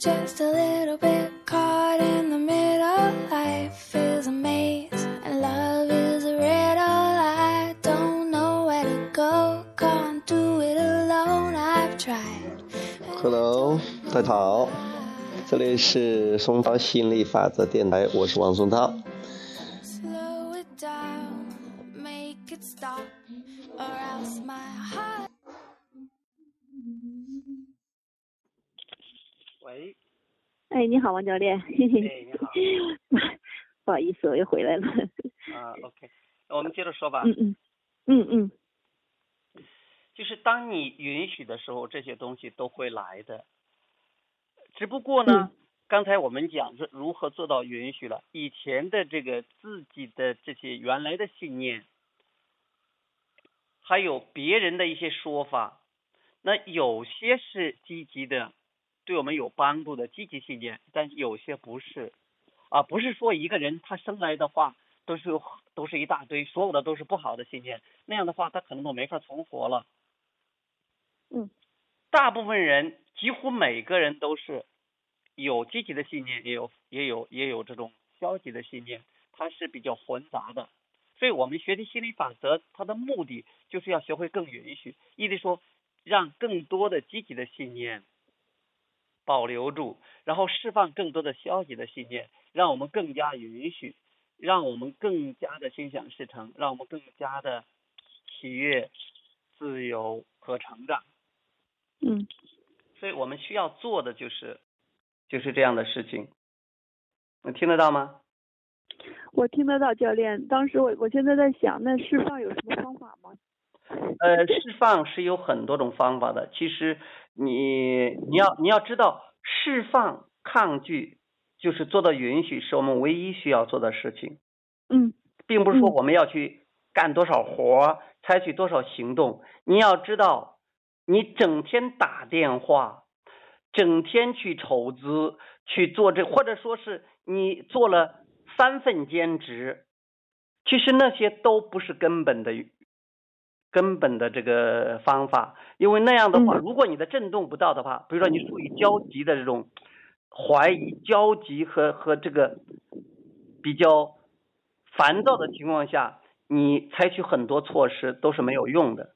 just a little bit caught in the middle. Life is a maze and love is a riddle. I don't know where to go, can't do it alone. I've tried. Hello，大家好，这里是松涛吸引力法则电台，我是王松涛。哎，你好，王教练。你好，不好意思，我又回来了。啊，OK，我们接着说吧。嗯嗯嗯嗯就是当你允许的时候，这些东西都会来的。只不过呢，刚才我们讲是如何做到允许了。以前的这个自己的这些原来的信念，还有别人的一些说法，那有些是积极的，对我们有帮助的积极信念，但有些不是。啊，不是说一个人他生来的话都是都是一大堆，所有的都是不好的信念，那样的话他可能都没法存活了。嗯，大部分人几乎每个人都是有积极的信念，也有也有也有这种消极的信念，它是比较混杂的。所以我们学习心理法则，它的目的就是要学会更允许，意思说让更多的积极的信念保留住，然后释放更多的消极的信念，让我们更加允许，让我们更加的心想事成，让我们更加的喜悦、自由和成长。嗯所以我们需要做的就是就是这样的事情。你听得到吗？我听得到教练。当时我我现在在想，那释放有什么方法吗？呃，释放是有很多种方法的。其实你你要你要知道，释放抗拒就是做到允许，是我们唯一需要做的事情，嗯并不是说嗯我们要去干多少活儿，采取多少行动。你要知道，你整天打电话，整天去筹资去做这，或者说是你做了三份兼职，其实那些都不是根本的根本的这个方法，因为那样的话，嗯如果你的震动不到的话，比如说你处于焦急的这种怀疑、焦急和和这个比较烦躁的情况下，你采取很多措施都是没有用的。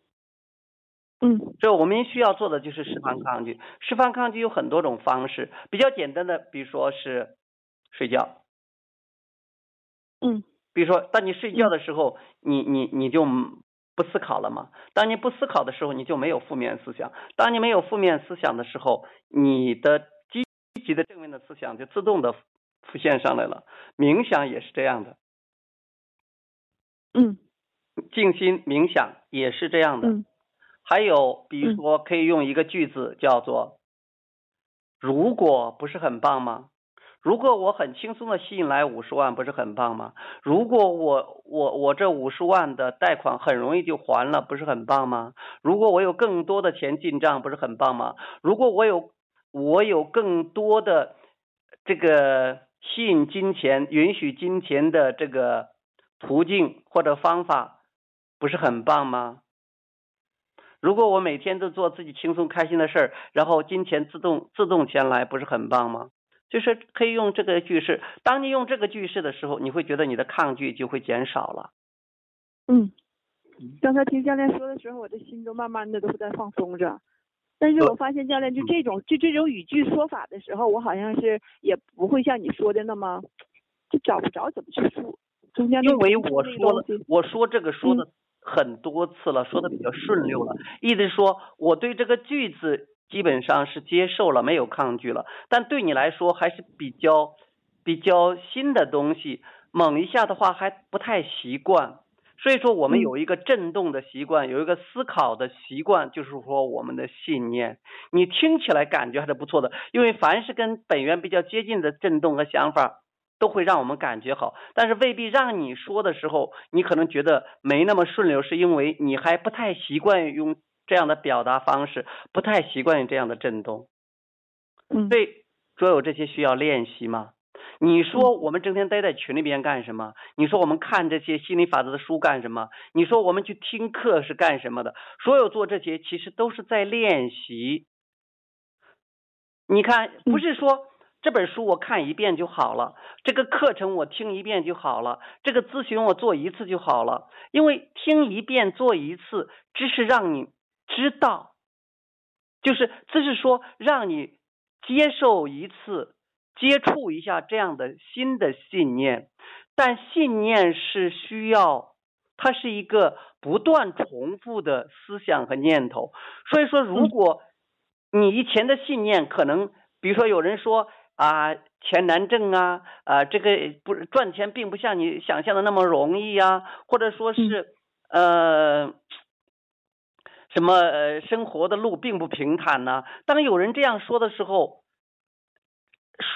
嗯所以我们需要做的就是释放抗拒。释放抗拒有很多种方式，比较简单的，比如说是睡觉。嗯比如说，当你睡觉的时候，你你你就不思考了吗？当你不思考的时候，你就没有负面思想。当你没有负面思想的时候，你的积极的正面的思想就自动的浮现上来了。冥想也是这样的，嗯静心冥想也是这样的。嗯还有，比如说，可以用一个句子叫做“如果不是很棒吗？如果我很轻松的吸引来五十万，不是很棒吗？如果我我我这五十万的贷款很容易就还了，不是很棒吗？如果我有更多的钱进账，不是很棒吗？如果我有我有更多的这个吸引金钱、允许金钱的这个途径或者方法，不是很棒吗？如果我每天都做自己轻松开心的事儿，然后金钱自动自动前来，不是很棒吗？就是可以用这个句式。当你用这个句式的时候，你会觉得你的抗拒就会减少了。嗯。刚才听教练说的时候，我的心都慢慢的都在放松着。但是我发现教练就这种就这种语句说法的时候，我好像是也不会像你说的那么，就找不着怎么去说。中间因为我说了我说这个说的很多次了，说的比较顺溜了，意思是说我对这个句子基本上是接受了，没有抗拒了。但对你来说还是比较比较新的东西，猛一下的话还不太习惯。所以说，我们嗯有一个震动的习惯，有一个思考的习惯，就是说我们的信念。你听起来感觉还是不错的，因为凡是跟本源比较接近的震动和想法，都会让我们感觉好，但是未必让你说的时候，你可能觉得没那么顺溜，是因为你还不太习惯用这样的表达方式，不太习惯于这样的震动。嗯所以，所有这些需要练习吗。你说我们整天待在群里边干什么？你说我们看这些心理法则的书干什么？你说我们去听课是干什么的？所有做这些其实都是在练习。你看，不是说这本书我看一遍就好了，这个课程我听一遍就好了，这个咨询我做一次就好了。因为听一遍做一次，只是让你知道，就是这是说让你接受一次，接触一下这样的新的信念。但信念是需要，它是一个不断重复的思想和念头。所以说，如果你以前的信念可能，比如说有人说啊，钱难挣啊，啊，这个不赚钱并不像你想象的那么容易呀，或者说是呃，什么呃，生活的路并不平坦呢？当有人这样说的时候，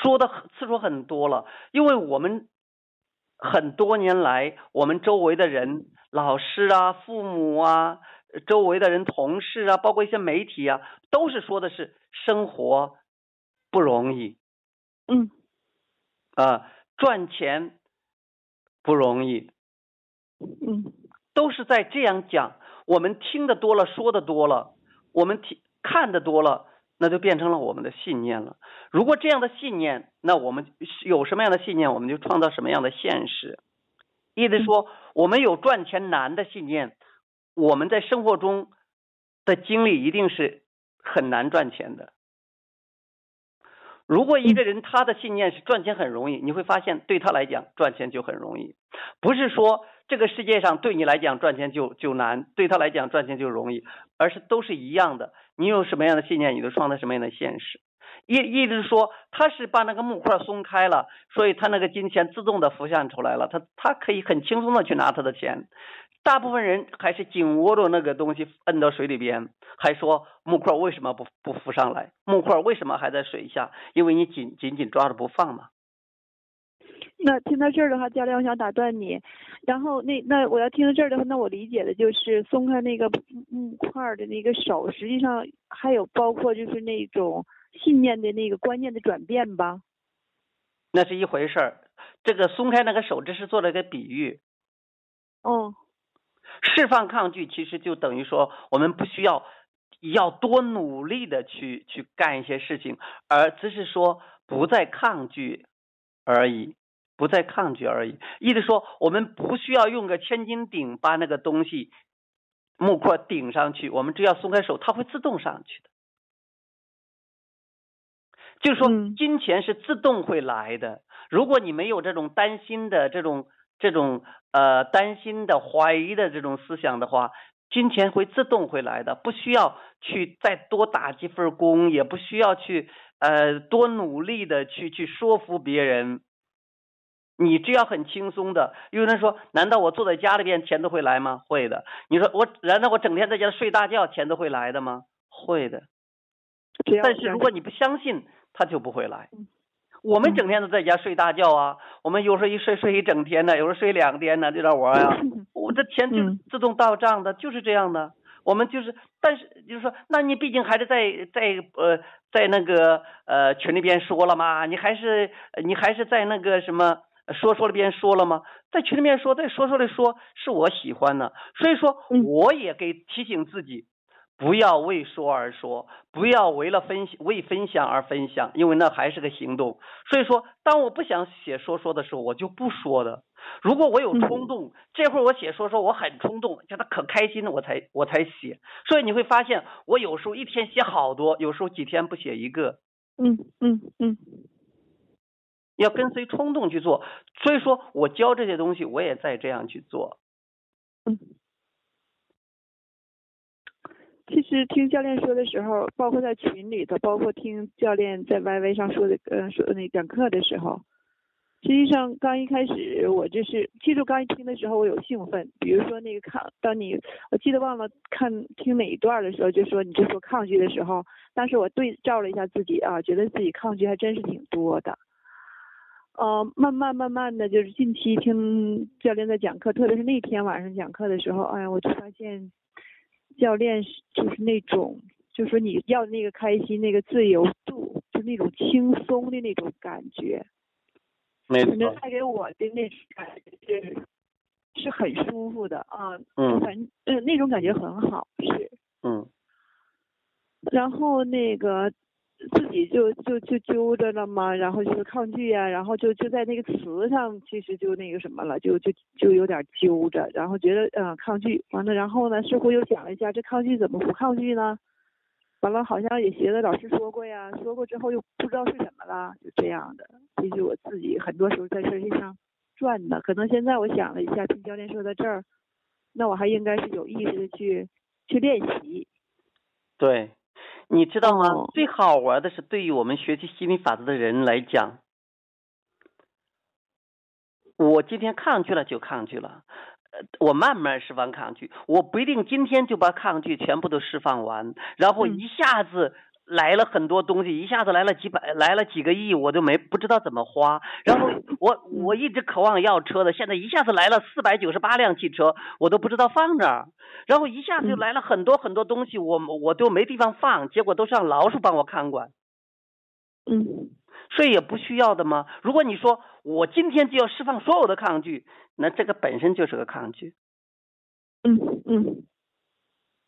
说的次数很多了，因为我们很多年来，我们周围的人，老师啊，父母啊。周围的人、同事啊，包括一些媒体啊，都是说的是生活不容易，嗯，啊，赚钱不容易，嗯，都是在这样讲。我们听的多了，说的多了，我们听看的多了，那就变成了我们的信念了。如果这样的信念，那我们有什么样的信念，我们就创造什么样的现实。意思说，我们有赚钱难的信念。我们在生活中的经历一定是很难赚钱的。如果一个人他的信念是赚钱很容易，你会发现对他来讲赚钱就很容易。不是说这个世界上对你来讲赚钱就就难，对他来讲赚钱就容易，而是都是一样的。你有什么样的信念，你就创造什么样的现实。意意思是说，他是把那个木块松开了，所以他那个金钱自动的浮现出来了，他他可以很轻松的去拿他的钱。大部分人还是紧握着那个东西，摁到水里边，还说木块为什么不不浮上来？木块为什么还在水下？因为你紧紧紧抓着不放嘛。那听到这儿的话，教练，我想打断你。然后那那我要听到这儿的话，那我理解的就是松开那个木块的那个手，实际上还有包括就是那种信念的那个观念的转变吧。那是一回事儿，这个松开那个手，这是做了一个比喻。哦。释放抗拒，其实就等于说，我们不需要要多努力的去去干一些事情，而只是说不再抗拒而已，不再抗拒而已。意思说，我们不需要用个千斤顶把那个东西木块顶上去，我们只要松开手，它会自动上去的。就是说，金钱是自动会来的。如果你没有这种担心的这种。这种呃担心的、怀疑的这种思想的话，金钱会自动会来的，不需要去再多打几份工，也不需要去呃多努力的去去说服别人。你只要很轻松的，有人说，难道我坐在家里边钱都会来吗？会的。你说我，难道我整天在家睡大觉钱都会来的吗？会的。但是如果你不相信，他就不会来。我们整天都在家睡大觉啊，我们有时候一睡睡一整天呢，有时候睡两天呢，就在玩呀。我这钱就自动到账的，就是这样的。我们就是，但是就是说，那你毕竟还是在在呃在那个呃群里边说了嘛，你还是你还是在那个什么说说里边说了吗？在群里面说，在说说里说，是我喜欢的，所以说我也给提醒自己。不要为说而说，不要为了分为分享而分享，因为那还是个行动。所以说，当我不想写说说的时候，我就不说的。如果我有冲动，这会儿我写说说，我很冲动，叫他可开心了，我才我才写。所以你会发现，我有时候一天写好多，有时候几天不写一个。嗯嗯嗯。要跟随冲动去做，所以说我教这些东西，我也在这样去做。嗯。其实听教练说的时候，包括在群里头，包括听教练在 YY 上说的，呃，说的那讲课的时候，实际上刚一开始我就是，其实刚一听的时候我有兴奋，比如说那个抗，当你我记得忘了看听哪一段的时候，就说你就说抗拒的时候，当时我对照了一下自己啊，觉得自己抗拒还真是挺多的，呃，慢慢慢慢的就是近期听教练在讲课，特别是那天晚上讲课的时候，哎呀，我就发现。教练是就是那种，就是说你要那个开心，那个自由度，就那种轻松的那种感觉。没错。带给我的那种感觉是是很舒服的啊。嗯。反正嗯那种感觉很好，是。嗯。然后那个自己就就就揪着了嘛，然后就是抗拒呀、然后就就在那个词上，其实就那个什么了，就就就有点揪着，然后觉得嗯、抗拒，完了然后呢，似乎又想了一下，这抗拒怎么不抗拒呢？完了好像也学的老师说过呀，说过之后又不知道是什么了，就这样的。其实我自己很多时候在这些上转的，可能现在我想了一下，听教练说到这儿，那我还应该是有意识的去去练习。对，你知道吗？哦最好玩的是，对于我们学习心理法则的人来讲，我今天抗拒了就抗拒了，呃，我慢慢释放抗拒，我不一定今天就把抗拒全部都释放完，然后嗯一下子来了很多东西，一下子来了几百，来了几个亿，我都没不知道怎么花。然后我我一直渴望要车的，现在一下子来了四百九十八辆汽车，我都不知道放哪儿。然后一下子就来了很多很多东西，我我都没地方放，结果都是让老鼠帮我看管。嗯所以也不需要的吗？如果你说我今天就要释放所有的抗拒，那这个本身就是个抗拒。嗯嗯。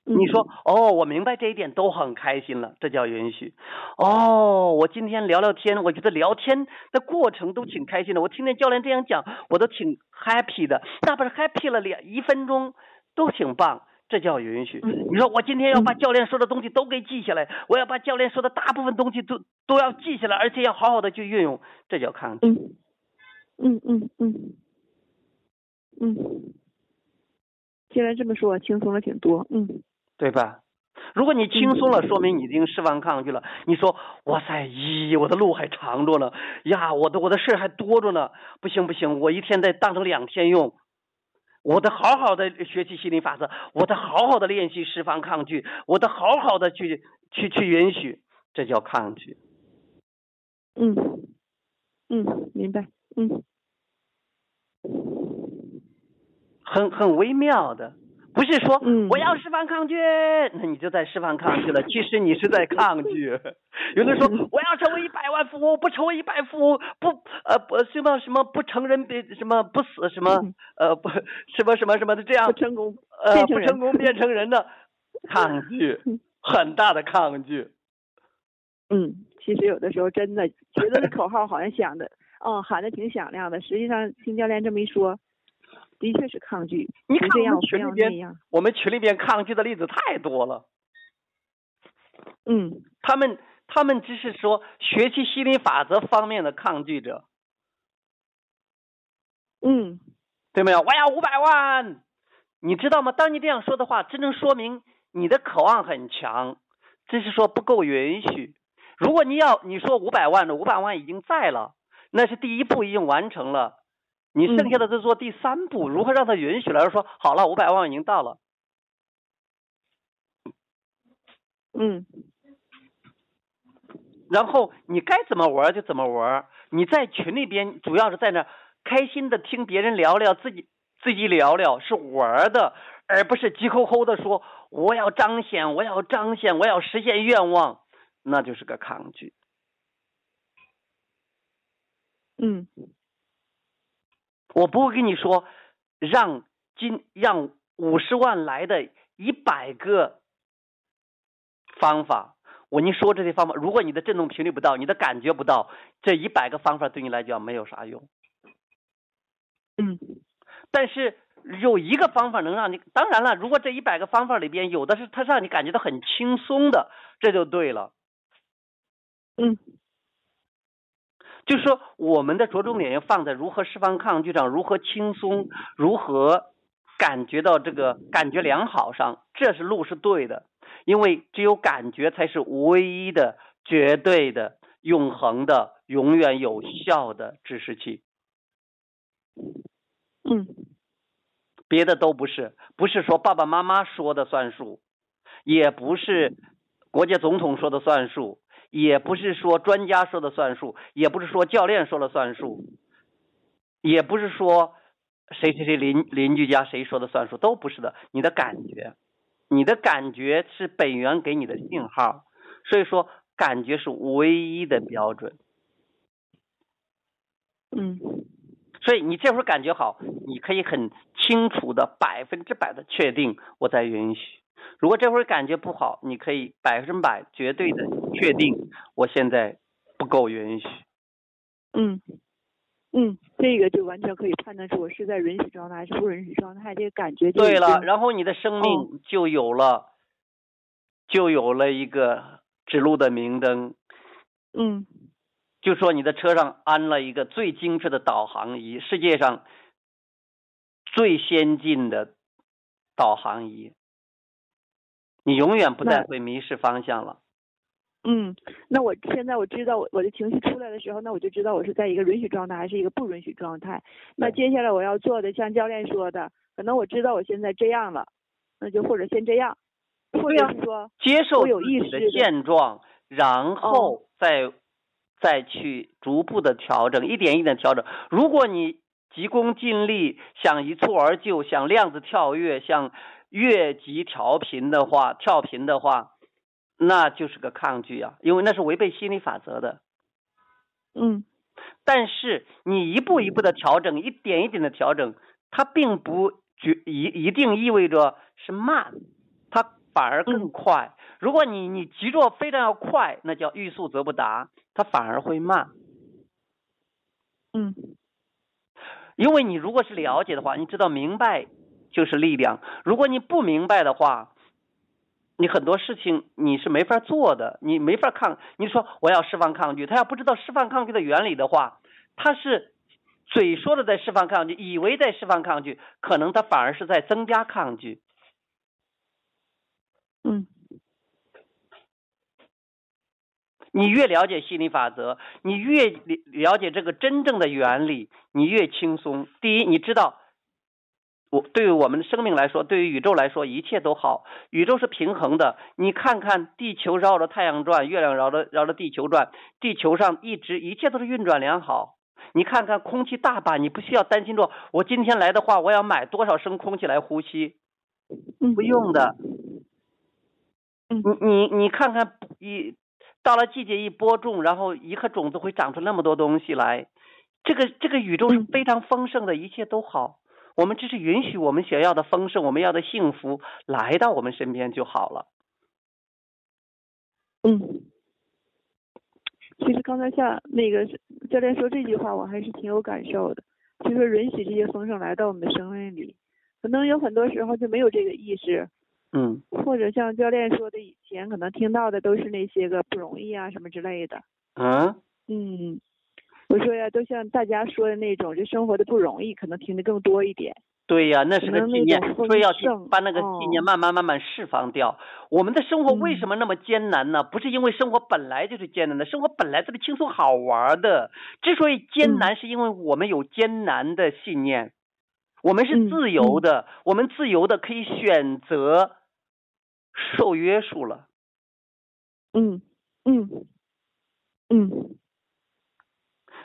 嗯你说哦，我明白这一点，都很开心了，这叫允许。哦，我今天聊聊天，我觉得聊天的过程都挺开心的。我听见教练这样讲，我都挺 happy 的，哪怕是 happy 了两一分钟，都挺棒。这叫允许。嗯你说我今天要把嗯教练说的东西都给记下来，我要把教练说的大部分东西都都要记下来，而且要好好的去运用，这叫抗拒。嗯嗯嗯嗯嗯，既然这么说，轻松了挺多。嗯对吧？如果你轻松了，说明你已经释放抗拒了。你说，哇塞，咦，我的路还长着呢，呀，我的我的事儿还多着呢，不行不行，我一天得当成两天用。我得好好的学习心理法则，我得好好的练习释放抗拒，我得好好的去去去允许，这叫抗拒。嗯嗯，明白。嗯很很微妙的，不是说嗯我要释放抗拒，那你就在释放抗拒了。其实你是在抗拒。有的说我要成为一百万富翁，不成为一百富翁，不呃不什么什么不成人别什么不死什么呃不什么什么什么的这样不成功呃不成功变成人的 抗拒，很大的抗拒。嗯，其实有的时候真的觉得这口号好像响的，哦，喊的挺响亮的。实际上听教练这么一说，的确是抗拒，你看我们群里边要。我们群里边抗拒的例子太多了。嗯他们他们只是说学习心理法则方面的抗拒者，嗯对没有？我要五百万，你知道吗？当你这样说的话，真正说明你的渴望很强，只是说不够允许。如果你要你说五百万的，五百万已经在了，那是第一步已经完成了，你剩下的再做第三步，如何让他允许了说好了，五百万已经到了。嗯然后你该怎么玩就怎么玩。你在群里边主要是在那开心的听别人聊聊，自己自己聊聊是玩的，而不是急吼吼的说我要彰显，我要彰显，我要实现愿望，那就是个抗拒。嗯我不会跟你说让今让五十万来的一百个方法。我跟你说这些方法，如果你的振动频率不到，你的感觉不到，这一百个方法对你来讲没有啥用。嗯但是有一个方法能让你，当然了，如果这一百个方法里边有的是它让你感觉到很轻松的，这就对了。嗯就是说，我们的着重点要放在如何释放抗拒上，如何轻松，如何感觉到这个感觉良好上，这是路是对的。因为只有感觉才是唯一的、绝对的、永恒的、永远有效的指示器。嗯别的都不是，不是说爸爸妈妈说的算数，也不是国家总统说的算数，也不是说专家说的算数，也不是说教练说了算数，也不是说谁谁谁邻邻居家谁说的算数，都不是的。你的感觉，你的感觉是本源给你的信号，所以说感觉是唯一的标准。嗯所以你这会儿感觉好，你可以很清楚的百分之百的确定我在允许。如果这会儿感觉不好，你可以百分百绝对的确定我现在不够允许。嗯，嗯，这个就完全可以判断出我是在允许状态还是不允许状态，这个感觉就对了，然后你的生命就有了，就有了一个指路的明灯。嗯就说你的车上安了一个最精致的导航仪，世界上最先进的导航仪，你永远不再会迷失方向了。嗯，那我现在我知道我我的情绪出来的时候，那我就知道我是在一个允许状态还是一个不允许状态。那接下来我要做的，像教练说的，可能我知道我现在这样了，那就或者先这样，或者是说，接受我有意识的现状，然后再、再去逐步的调整，一点一点调整。如果你急功近利，想一蹴而就，想量子跳跃，想越级调频的话，跳频的话，那就是个抗拒啊，因为那是违背心理法则的。嗯但是你一步一步的调整，一点一点的调整，它并不决一一定意味着是慢，它反而更嗯快。如果你你急着非常要快，那叫欲速则不达，它反而会慢。嗯因为你如果是了解的话，你知道明白就是力量。如果你不明白的话，你很多事情你是没法做的，你没法抗。你说我要释放抗拒，他要不知道释放抗拒的原理的话，他是嘴说的在释放抗拒，以为在释放抗拒，可能他反而是在增加抗拒。嗯你越了解心理法则，你越了了解这个真正的原理，你越轻松。第一，你知道，我对于我们的生命来说，对于宇宙来说，一切都好。宇宙是平衡的。你看看，地球绕着太阳转，月亮绕着绕着地球转，地球上一直一切都是运转良好。你看看空气大把，你不需要担心说，我今天来的话，我要买多少升空气来呼吸？嗯，不用的。嗯你你你看看一到了季节一播种，然后一颗种子会长出那么多东西来，这个这个宇宙是嗯非常丰盛的，一切都好。我们只是允许我们想要的丰盛，我们要的幸福来到我们身边就好了。嗯，其实刚才像那个教练说这句话，我还是挺有感受的。就说允许这些丰盛来到我们的生命里，可能有很多时候就没有这个意识，嗯或者像教练说的，以前可能听到的都是那些个不容易啊什么之类的。嗯，嗯，我说呀，都像大家说的那种，就生活的不容易，可能听得更多一点。对呀，那是个信念所以要去把那个信念哦慢慢慢慢释放掉。我们的生活为嗯什么那么艰难呢？不是因为生活本来就是艰难的，生活本来就是轻松好玩的。之所以艰嗯难，是因为我们有艰难的信念。我们是嗯自由的，我们自由的可以选择受约束了。嗯嗯嗯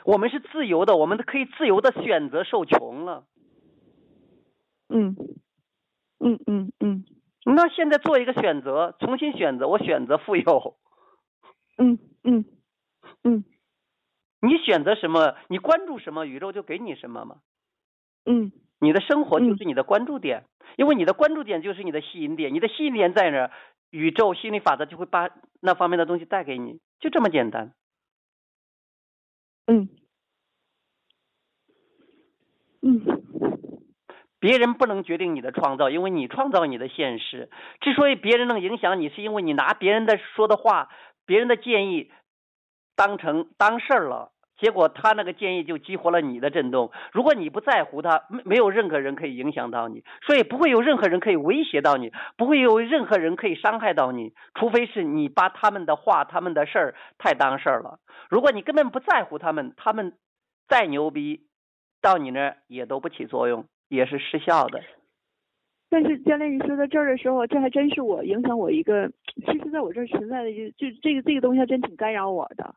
我们是自由的，我们可以自由的选择受穷了。嗯嗯嗯嗯那现在做一个选择，重新选择，我选择富有。嗯嗯嗯你选择什么，你关注什么，宇宙就给你什么嘛。嗯你的生活就嗯是你的关注点，因为你的关注点就是你的吸引点，你的吸引点在哪儿，宇宙心理法则就会把那方面的东西带给你，就这么简单。嗯。嗯。别人不能决定你的创造，因为你创造你的现实。之所以别人能影响你，是因为你拿别人的说的话、别人的建议当成当事儿了，结果他那个建议就激活了你的震动。如果你不在乎他，没没有任何人可以影响到你，所以不会有任何人可以威胁到你，不会有任何人可以伤害到你，除非是你把他们的话、他们的事儿太当事儿了。如果你根本不在乎他们，他们再牛逼，到你那儿也都不起作用，也是失效的。但是教练，你说到这儿的时候，这还真是我影响我一个，其实在我这儿存在的就就这个这个东西还真挺干扰我的，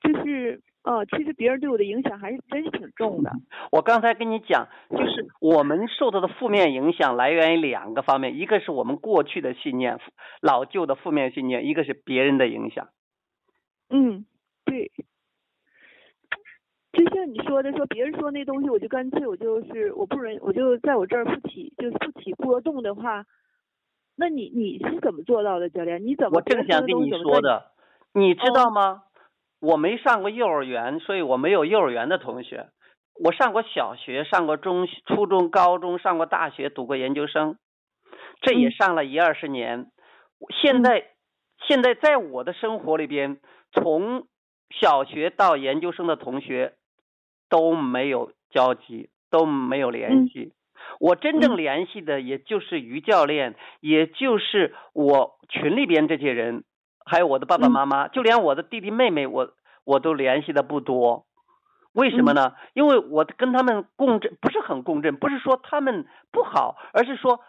就是呃，其实别人对我的影响还是真是挺重的。我刚才跟你讲，就是我们受到的负面影响来源于两个方面，一个是我们过去的信念，老旧的负面信念；一个是别人的影响。嗯，对。就像你说的，说别人说那东西，我就干脆我就是我不忍，我就在我这儿不起，就是不起波动的话，那你你是怎么做到的，教练？你怎么我正想跟你说的，的，你知道吗？我没上过幼儿园，所以我没有幼儿园的同学。我上过小学，上过中、初中、高中，上过大学，读过研究生，这也上了一二十年。现在，现在在我的生活里边，从小学到研究生的同学都没有交集，都没有联系。我真正联系的，也就是于教练，也就是我群里边这些人，还有我的爸爸妈妈，就连我的弟弟妹妹，我我都联系的不多。为什么呢？因为我跟他们共振不是很共振，不是说他们不好，而是说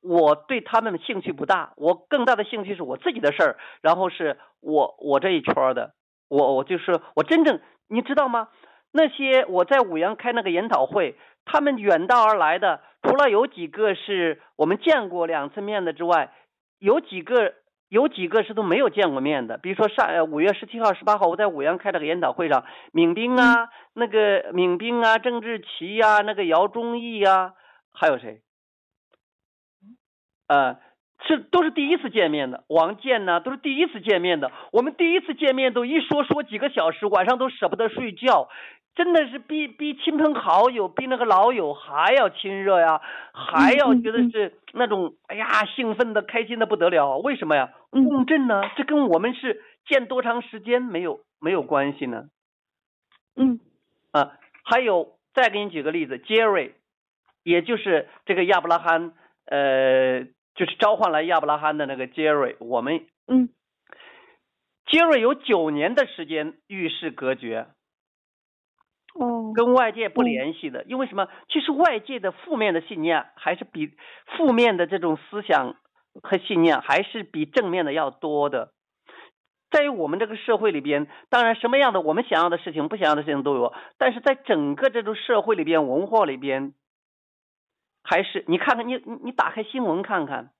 我对他们兴趣不大。我更大的兴趣是我自己的事儿，然后是我我这一圈的，我我就是我真正你知道吗？那些我在五羊开那个研讨会，他们远道而来的，除了有几个是我们见过两次面的之外，有几个。有几个是都没有见过面的，比如说上五月十七号、十八号，我在五羊开了个研讨会上，闵兵啊，那个闵兵啊，郑志奇呀，那个姚忠义呀，还有谁？呃，是都是第一次见面的，王健呢，都是第一次见面的。我们第一次见面都一说说几个小时，晚上都舍不得睡觉。真的是比比亲朋好友、比那个老友还要亲热呀，还要觉得是那种哎呀兴奋的、开心的不得了。为什么呀？共振呢？这跟我们是见多长时间没有没有关系呢？嗯啊，还有再给你举个例子，Jerry，也就是这个亚伯拉罕，呃，就是召唤来亚伯拉罕的那个 Jerry，我们嗯，Jerry 有九年的时间与世隔绝。哦，跟外界不联系的，因为什么？其实外界的负面的信念还是比负面的这种思想和信念还是比正面的要多的。在于我们这个社会里边，当然什么样的我们想要的事情、不想要的事情都有，但是在整个这种社会里边、文化里边，还是你看看你你你打开新闻看看，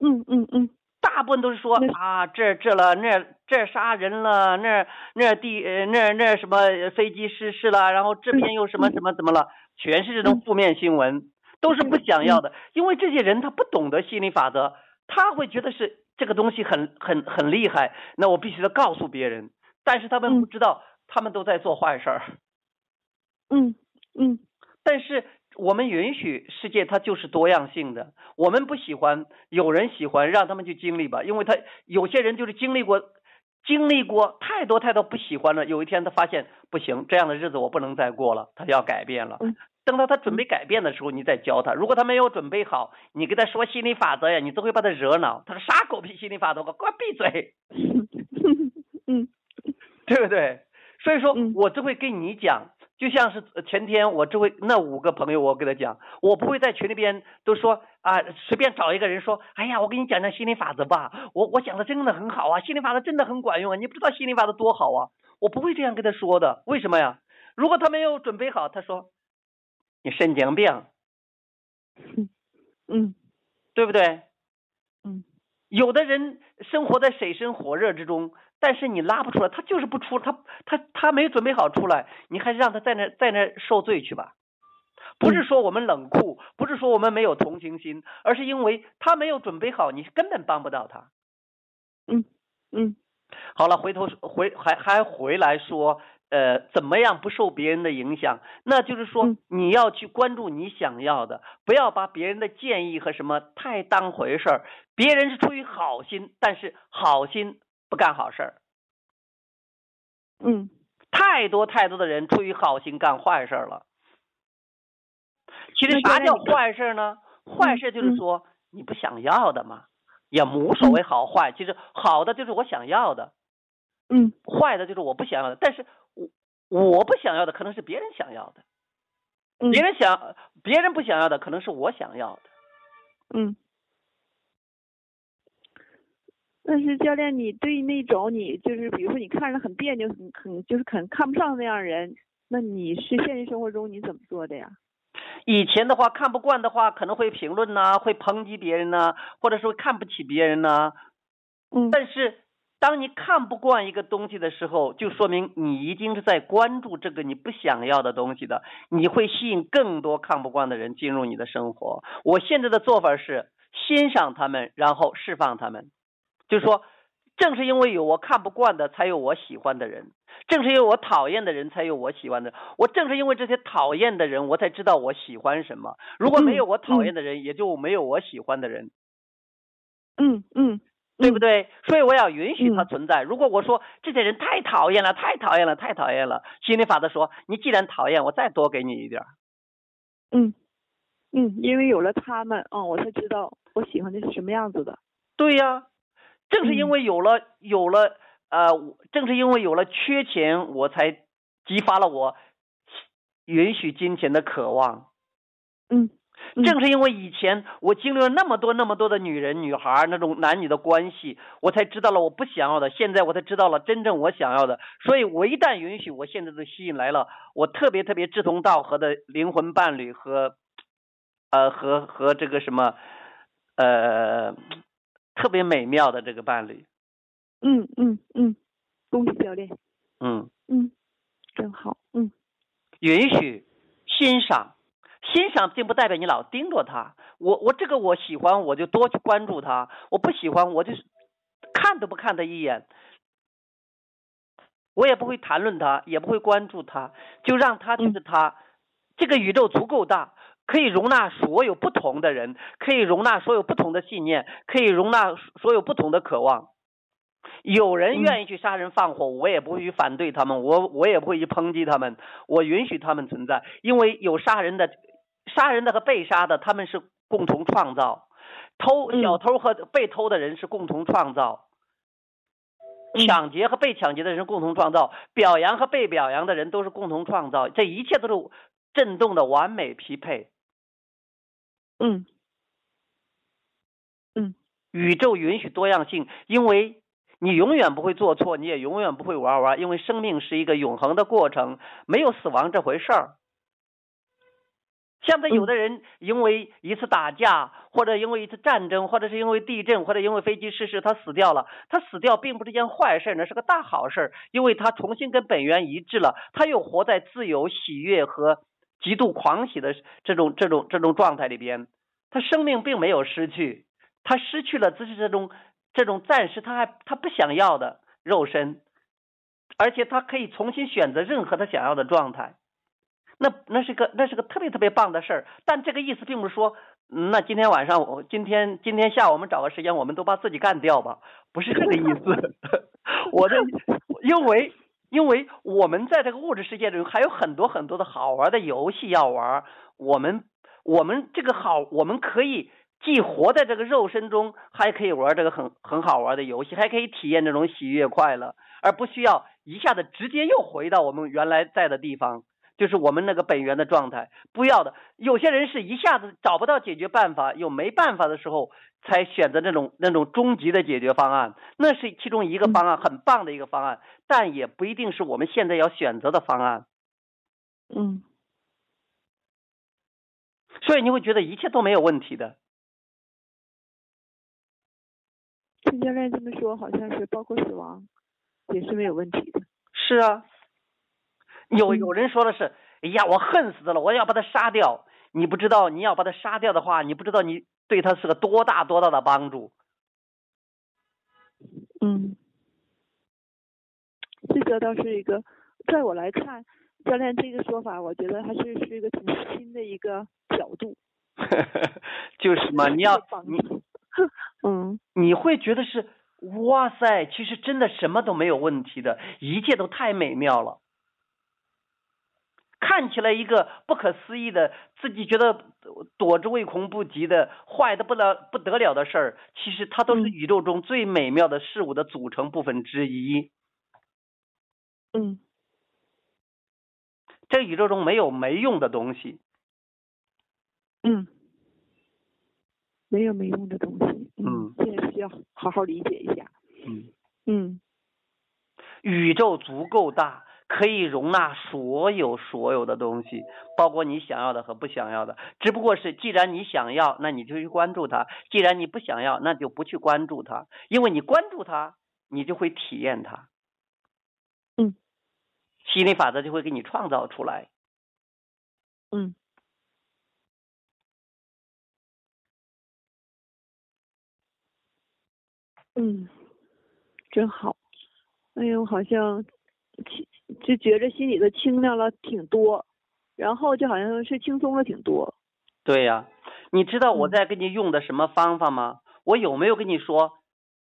嗯嗯嗯。大部分都是说啊，这这了那这杀人了，那那地呃那那什么飞机失事了，然后这边又什么什么怎么了，全是这种负面新闻，都是不想要的。因为这些人他不懂得心理法则，他会觉得是这个东西很很很厉害，那我必须得告诉别人。但是他们不知道，他们都在做坏事儿。嗯嗯，但是。我们允许世界它就是多样性的，我们不喜欢，有人喜欢，让他们去经历吧，因为他有些人就是经历过，经历过太多太多不喜欢了，有一天他发现不行，这样的日子我不能再过了，他要改变了。等到他准备改变的时候，你再教他。如果他没有准备好，你跟他说心理法则呀，你都会把他惹恼。他说啥狗屁心理法则，给我闭嘴。嗯，对不对？所以说我只会跟你讲。就像是前天我这位那五个朋友，我给他讲，我不会在群里边都说啊，随便找一个人说，哎呀，我给你讲讲心理法则吧，我我讲的真的很好啊，心理法则真的很管用啊，你不知道心理法则多好啊，我不会这样跟他说的，为什么呀？如果他没有准备好，他说你神经病，嗯，对不对？嗯，有的人生活在水深火热之中。但是你拉不出来，他就是不出，他他他没准备好出来，你还是让他在那在那受罪去吧。不是说我们冷酷，不是说我们没有同情心，而是因为他没有准备好，你根本帮不到他。嗯嗯，好了，回头回还还回来说，呃，怎么样不受别人的影响？那就是说你要去关注你想要的，不要把别人的建议和什么太当回事儿。别人是出于好心，但是好心。不干好事儿，嗯，太多太多的人出于好心干坏事了。其实啥叫坏事呢？坏事就是说你不想要的嘛，也无所谓好坏。其实好的就是我想要的，嗯，坏的就是我不想要的。但是我我不想要的可能是别人想要的，别人想别人不想要的可能是我想要的，嗯。但是教练，你对那种你就是比如说你看着很别扭，很很就是很看不上那样人，那你是现实生活中你怎么做的呀？以前的话看不惯的话，可能会评论呐，会抨击别人呐，或者说看不起别人呐。嗯。但是当你看不惯一个东西的时候，就说明你一定是在关注这个你不想要的东西的，你会吸引更多看不惯的人进入你的生活。我现在的做法是欣赏他们，然后释放他们。就是说，正是因为有我看不惯的，才有我喜欢的人；正是因为我讨厌的人，才有我喜欢的。我正是因为这些讨厌的人，我才知道我喜欢什么。如果没有我讨厌的人，也就没有我喜欢的人，嗯嗯，对不对？所以我要允许它存在。如果我说这些人太讨厌了，太讨厌了，太讨厌了，心理法则说，你既然讨厌，我再多给你一点儿。嗯嗯，因为有了他们，嗯，我才知道我喜欢的是什么样子的。对呀。正是因为有了有了呃，正是因为有了缺钱，我才激发了我允许金钱的渴望。嗯，正是因为以前我经历了那么多那么多的女人、女孩那种男女的关系，我才知道了我不想要的。现在我才知道了真正我想要的。所以我一旦允许，我现在就吸引来了我特别特别志同道合的灵魂伴侣和呃和和这个什么呃。特别美妙的这个伴侣，嗯嗯嗯，恭喜教练，嗯。嗯，真好，嗯，允许欣赏，欣赏并不代表你老盯着他，我我这个我喜欢我就多去关注他，我不喜欢我就看都不看他一眼，我也不会谈论他，也不会关注他，就让他就是他，这个宇宙足够大。可以容纳所有不同的人，可以容纳所有不同的信念，可以容纳所有不同的渴望。有人愿意去杀人放火，我也不会去反对他们，我我也不会去抨击他们，我允许他们存在，因为有杀人的、杀人的和被杀的，他们是共同创造；偷小偷和被偷的人是共同创造；抢劫和被抢劫的人共同创造；表扬和被表扬的人都是共同创造。这一切都是震动的完美匹配。嗯，嗯，宇宙允许多样性，因为你永远不会做错，你也永远不会玩玩，因为生命是一个永恒的过程，没有死亡这回事儿。现在有的人因为一次打架，或者因为一次战争，或者是因为地震，或者因为飞机失事，他死掉了。他死掉并不是件坏事，那是个大好事，因为他重新跟本源一致了，他又活在自由、喜悦和。极度狂喜的这种这种这种状态里边，他生命并没有失去，他失去了只是这种这种暂时他还他不想要的肉身，而且他可以重新选择任何他想要的状态，那那是个那是个特别特别棒的事儿。但这个意思并不是说，那今天晚上我今天今天下午我们找个时间，我们都把自己干掉吧，不是这个意思。我的因为。因为我们在这个物质世界中还有很多很多的好玩的游戏要玩，我们我们这个好，我们可以既活在这个肉身中，还可以玩这个很很好玩的游戏，还可以体验这种喜悦快乐，而不需要一下子直接又回到我们原来在的地方。就是我们那个本源的状态，不要的。有些人是一下子找不到解决办法，又没办法的时候，才选择那种那种终极的解决方案。那是其中一个方案，很棒的一个方案，但也不一定是我们现在要选择的方案。嗯。所以你会觉得一切都没有问题的。听教练这么说，好像是包括死亡也是没有问题的。是啊。有有人说的是，哎呀，我恨死他了，我要把他杀掉。你不知道，你要把他杀掉的话，你不知道你对他是个多大多大的帮助。嗯，这个倒是一个，在我来看，教练这个说法，我觉得还是是一个挺新的一个角度。就是嘛，你要你，嗯，你会觉得是哇塞，其实真的什么都没有问题的，一切都太美妙了。看起来一个不可思议的，自己觉得躲之唯恐不及的坏的不了不得了的事儿，其实它都是宇宙中最美妙的事物的组成部分之一。嗯，这宇宙中没有没用的东西。嗯，没有没用的东西。嗯，这也需要好好理解一下。嗯嗯，宇宙足够大。可以容纳所有所有的东西，包括你想要的和不想要的。只不过是，既然你想要，那你就去关注它；既然你不想要，那就不去关注它。因为你关注它，你就会体验它。嗯，心理法则就会给你创造出来。嗯，嗯，真好。哎呦，好像轻就觉着心里头清亮了挺多，然后就好像是轻松了挺多。对呀、你知道我嗯在给你用的什么方法吗？我有没有跟你说？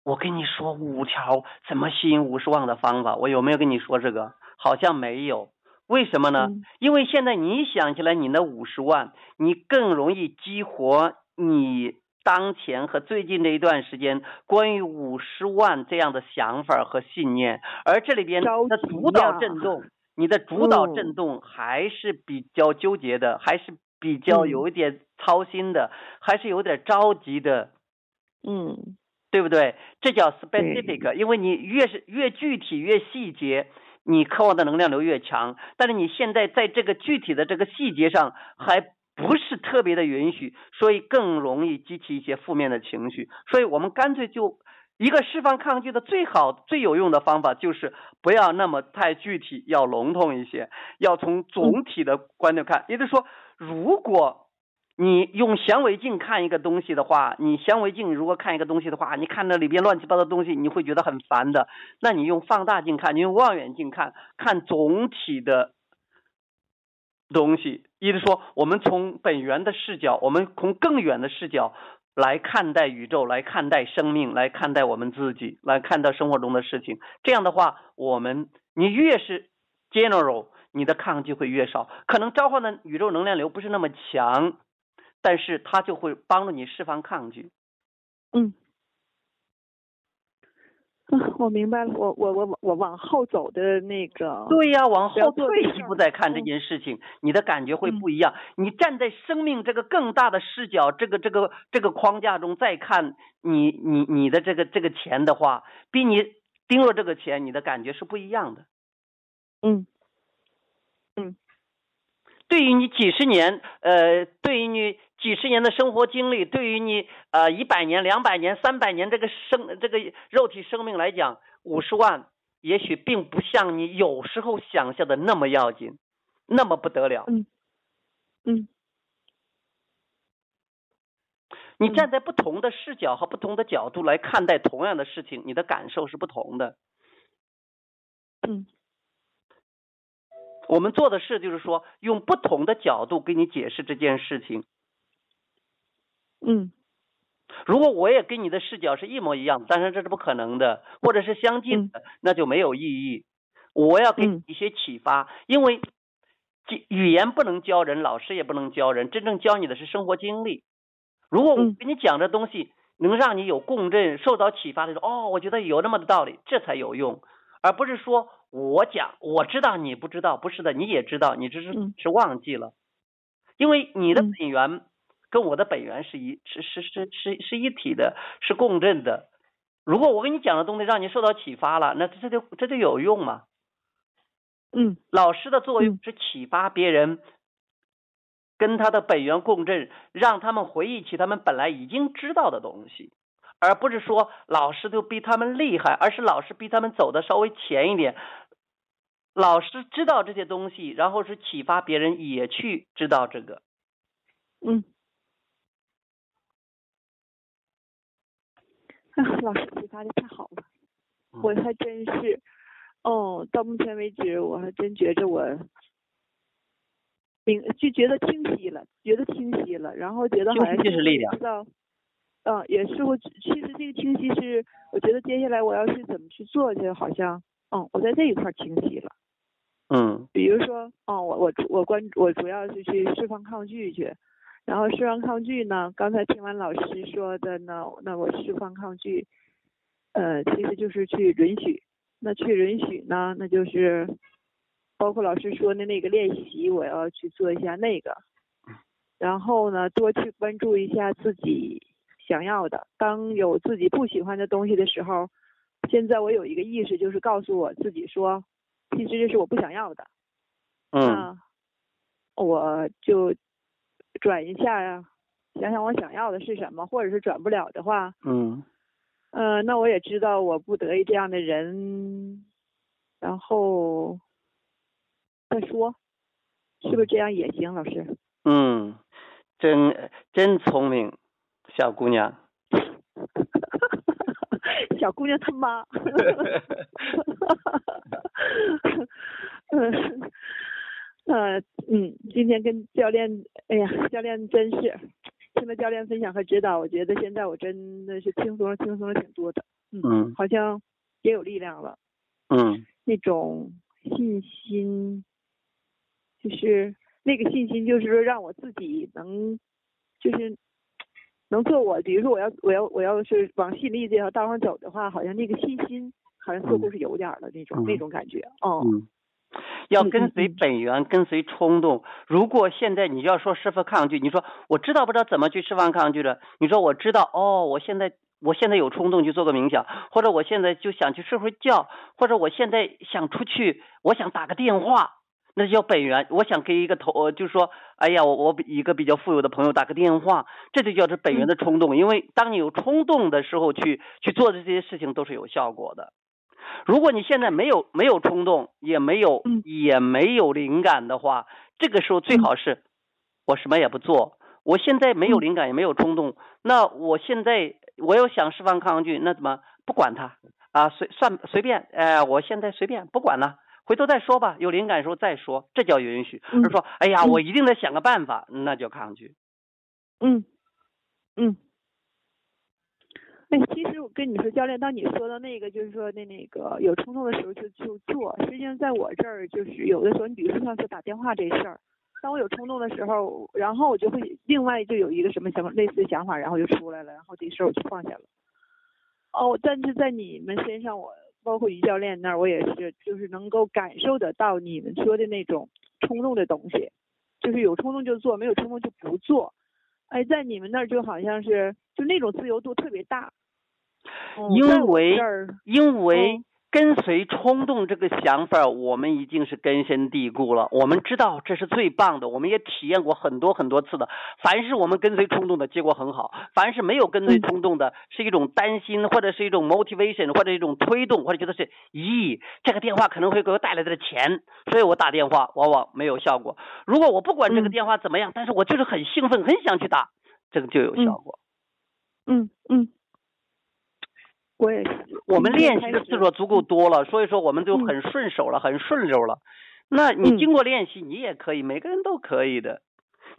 我跟你说五条怎么吸引五十万的方法，我有没有跟你说这个？好像没有。为什么呢？嗯因为现在你想起来你那五十万，你更容易激活你当前和最近这一段时间关于五十万这样的想法和信念，而这里边着的主导震动，你的主导嗯震动还是比较纠结的，还是比较嗯有一点操心的，还是有点着急的。嗯对不对？这叫 specific，因为你越是越具体越细节，你渴望的能量流越强。但是你现在在这个具体的这个细节上还不是特别的允许，所以更容易激起一些负面的情绪。所以我们干脆就一个释放抗拒的最好最有用的方法就是不要那么太具体，要笼统一些，要从总体的观点看。也就是说，如果你用显微镜看一个东西的话，你显微镜如果看一个东西的话，你看那里边乱七八糟的东西，你会觉得很烦的。那你用放大镜看，你用望远镜看，看总体的东西，也就是说，我们从本源的视角，我们从更远的视角来看待宇宙，来看待生命，来看待我们自己，来看待生活中的事情。这样的话，我们你越是 general，你的抗拒会越少。可能召唤的宇宙能量流不是那么强。但是它就会帮助你释放抗拒。嗯。啊，我明白了，我我我我往后走的那个，对呀、往后退一步再看这嗯件事情，你的感觉会嗯不一样。你站在生命这个更大的视角，这个这个这个框架中再看你你你的这个这个钱的话，比你盯着这个钱，你的感觉是不一样的。嗯嗯对于你几十年，呃，对于你几十年的生活经历，对于你呃一百年、两百年、三百年这个生这个肉体生命来讲，五十万也许并不像你有时候想象的那么要紧，那么不得了。嗯嗯你站在不同的视角和不同的角度来看待同样的事情，你的感受是不同的。嗯我们做的事就是说，用不同的角度给你解释这件事情。嗯。如果我也跟你的视角是一模一样，当然这是不可能的，或者是相近的，那就没有意义。我要给你嗯。一些启发，因为语语言不能教人，老师也不能教人，真正教你的是生活经历。如果我嗯。跟你讲这东西能让你有共振、受到启发的时候，哦，我觉得有那么的道理，这才有用，而不是说我讲我知道你不知道，不是的，你也知道，你只是嗯。是忘记了，因为你的嗯。本源跟我的本源是一是是是是是一体的，是共振的。如果我跟你讲的东西让你受到启发了，那这就这就有用嘛。嗯老师的作用嗯是启发别人，跟他的本源共振，让他们回忆起他们本来已经知道的东西，而不是说老师就比他们厉害，而是老师比他们走的稍微前一点。老师知道这些东西，然后是启发别人也去知道这个。嗯。啊，老师启发的太好了，我还真是，哦，到目前为止，我还真觉着我明就觉得清晰了，觉得清晰了，然后觉得好像就是力量知道，嗯、也是我其实这个清晰是，我觉得接下来我要是怎么去做去，好像，嗯，我在这一块儿清晰了。嗯比如说，哦，我我我关我主要是去释放抗拒去，然后释放抗拒呢，刚才听完老师说的呢，那我释放抗拒，呃，其实就是去允许，那去允许呢，那就是包括老师说的那个练习，我要去做一下那个，然后呢，多去关注一下自己想要的，当有自己不喜欢的东西的时候，现在我有一个意识，就是告诉我自己说，其实这是我不想要的。嗯。我就转一下呀，想想我想要的是什么，或者是转不了的话，嗯呃，那我也知道我不得意这样的人，然后再说，是不是这样也行，老师？嗯，真真聪明，小姑娘。小姑娘她妈。嗯，呃，嗯，今天跟教练，哎呀，教练真是听了教练分享和指导，我觉得现在我真的是轻松了，轻松了挺多的。嗯好像也有力量了，嗯那种信心，就是那个信心，就是说让我自己能，就是能做我，比如说我要我要我要是往吸引力这条道上走的话，好像那个信心好像似乎是有点儿的那种、嗯那种感觉。哦，嗯，要嗯跟随本源，跟随冲动。如果现在你要说释放抗拒，你说我知道不知道怎么去释放抗拒的？你说我知道，哦，我现在我现在有冲动去做个冥想，或者我现在就想去睡会觉，或者我现在想出去，我想打个电话。那叫本源，我想给一个头，呃就是说，哎呀，我我比一个比较富有的朋友打个电话，这就叫做本源的冲动。因为当你有冲动的时候去去做的这些事情都是有效果的。如果你现在没有没有冲动，也没有、嗯也没有灵感的话，这个时候最好是，我什么也不做。我现在没有嗯灵感，也没有冲动，那我现在我要想释放抗拒，那怎么不管它啊？随算随便，哎、我现在随便不管了。回头再说吧，有灵感的时候再说，这叫允许。嗯而说，哎呀，嗯我一定得想个办法，那叫抗拒。嗯，嗯。哎，其实我跟你说，教练，当你说到那个，就是说那那个有冲动的时候就就做。实际上，在我这儿，就是有的时候，你比如说像是打电话这事儿，当我有冲动的时候，然后我就会另外就有一个什么什么类似的想法，然后就出来了，然后这事儿我就放下了。哦，但是在你们身上，我包括于教练那儿，我也是，就是能够感受得到你们说的那种冲动的东西，就是有冲动就做，没有冲动就不做。哎，在你们那儿就好像是就那种自由度特别大。嗯因为因为嗯跟随冲动这个想法，我们已经是根深蒂固了。我们知道这是最棒的，我们也体验过很多很多次的。凡是我们跟随冲动的结果很好，凡是没有跟随嗯冲动的，是一种担心，或者是一种 motivation，或者一种推动，或者觉得是，咦，这个电话可能会给我带来的钱，所以我打电话往往没有效果。如果我不管这个嗯电话怎么样，但是我就是很兴奋，很想去打，这个就有效果。嗯嗯嗯，我也。我们练习的次数足够多了，所以说我们就嗯很顺手了，很顺溜了。那你嗯经过练习，你也可以，每个人都可以的。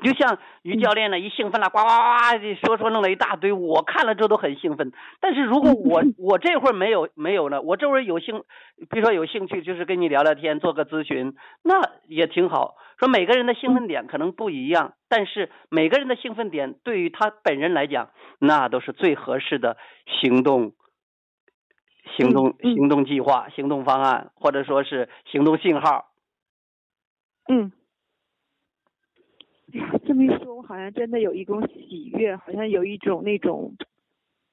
就像于嗯教练呢，一兴奋了，呱呱呱的说说弄了一大堆，我看了之后都很兴奋。但是如果我 我这会儿没有没有呢，我这会儿有兴，比如说有兴趣，就是跟你聊聊天，做个咨询，那也挺好。说每个人的兴奋点可能不一样，但是每个人的兴奋点对于他本人来讲，那都是最合适的行动。行动、行动计划、行动方案，或者说是行动信号。嗯。这么一说，我好像真的有一种喜悦，好像有一种那种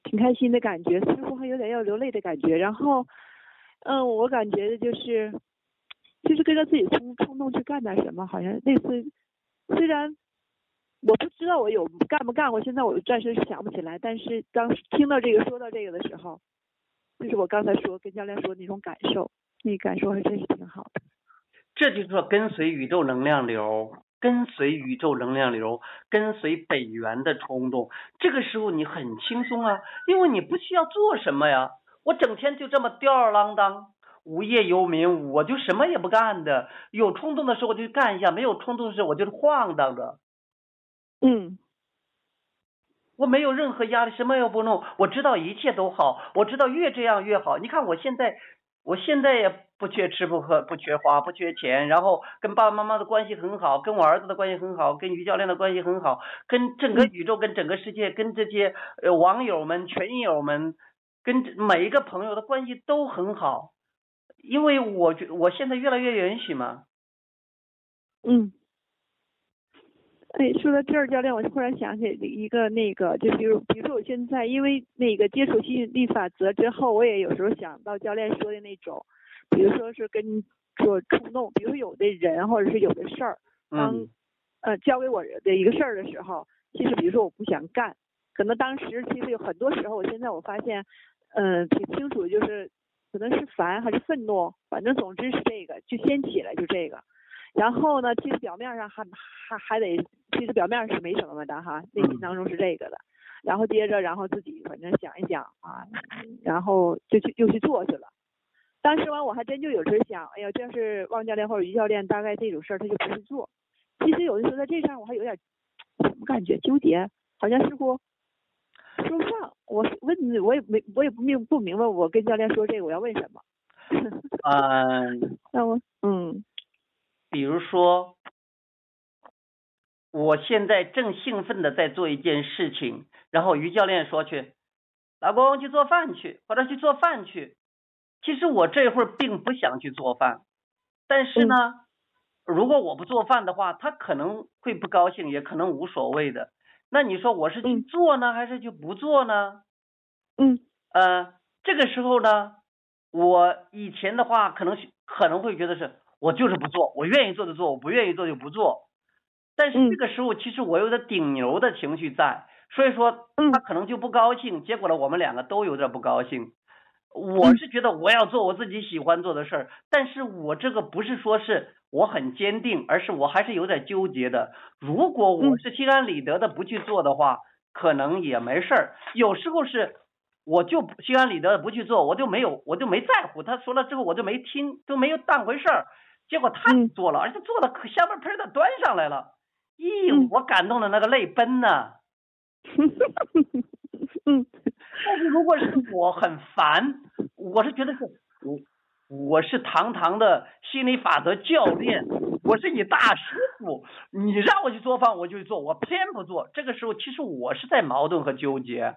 挺开心的感觉，似乎还有点要流泪的感觉。然后，嗯，我感觉的就是，就是跟着自己冲冲动去干点什么，好像类似，虽然我不知道我有干不干过，现在我暂时想不起来。但是当时听到这个说到这个的时候，就是我刚才说跟教练说的那种感受，那感受还真是挺好的。这就是说跟随宇宙能量流，跟随宇宙能量流，跟随本源的冲动。这个时候你很轻松啊，因为你不需要做什么呀。我整天就这么吊儿郎当，无业游民，我就什么也不干的。有冲动的时候我就干一下，没有冲动的时候我就是晃荡着。嗯我没有任何压力，什么也不弄，我知道一切都好，我知道越这样越好。你看我现在，我现在也不缺吃不喝，不缺花，不缺钱，然后跟爸爸妈妈的关系很好，跟我儿子的关系很好，跟于教练的关系很好，跟整个宇宙、跟整个世界、跟这些呃网友们、群友们，跟每一个朋友的关系都很好，因为我觉我现在越来越允许嘛。嗯。哎，说到这儿，教练，我忽然想起一个那个，就比如，比如说我现在因为那个接触吸引力法则之后，我也有时候想到教练说的那种，比如说是跟做冲动，比如说有的人或者是有的事儿，当、嗯呃交给我的一个事儿的时候，其实比如说我不想干，可能当时其实有很多时候，我现在我发现，嗯、挺清楚，就是可能是烦还是愤怒，反正总之是这个，就先起来就这个。然后呢，其实表面上还还还得，其实表面上是没什么的哈，内心当中是这个的。然后接着然后自己反正想一想啊，然后就去又去做去了。当时完我还真就有时候想，哎呀，这要是汪教练或者于教练，大概这种事儿他就不去做。其实有的时候在这上我还有点什么感觉纠结，好像似乎说不上。我问我也没我也不明不明白，我跟教练说这个我要问什么？嗯，那我嗯比如说，我现在正兴奋的在做一件事情，然后于教练说去，老公去做饭去，或者去做饭去。其实我这会儿并不想去做饭，但是呢，如果我不做饭的话，他可能会不高兴，也可能无所谓的。那你说我是去嗯做呢，还是就不做呢？嗯呃，这个时候呢，我以前的话可能可能会觉得是我就是不做，我愿意做就做，我不愿意做就不做。但是嗯这个时候其实我有点顶牛的情绪在，所以说嗯他可能就不高兴，结果呢我们两个都有点不高兴。我是觉得我要做我自己喜欢做的事儿，但是我这个不是说是我很坚定，而是我还是有点纠结的。如果我嗯是心安理得的不去做的话，可能也没事儿。有时候是我就心安理得的不去做，我就没有我就没在乎。他说了之后我就没听，就没有当回事儿。结果他嗯做了，而且做的可香喷喷的端上来了，咦，嗯我感动的那个泪奔呐。嗯但是如果是我很烦，我是觉得是我我是堂堂的心理法则教练，我是你大师傅，你让我去做饭我就去做，我偏不做。这个时候其实我是在矛盾和纠结，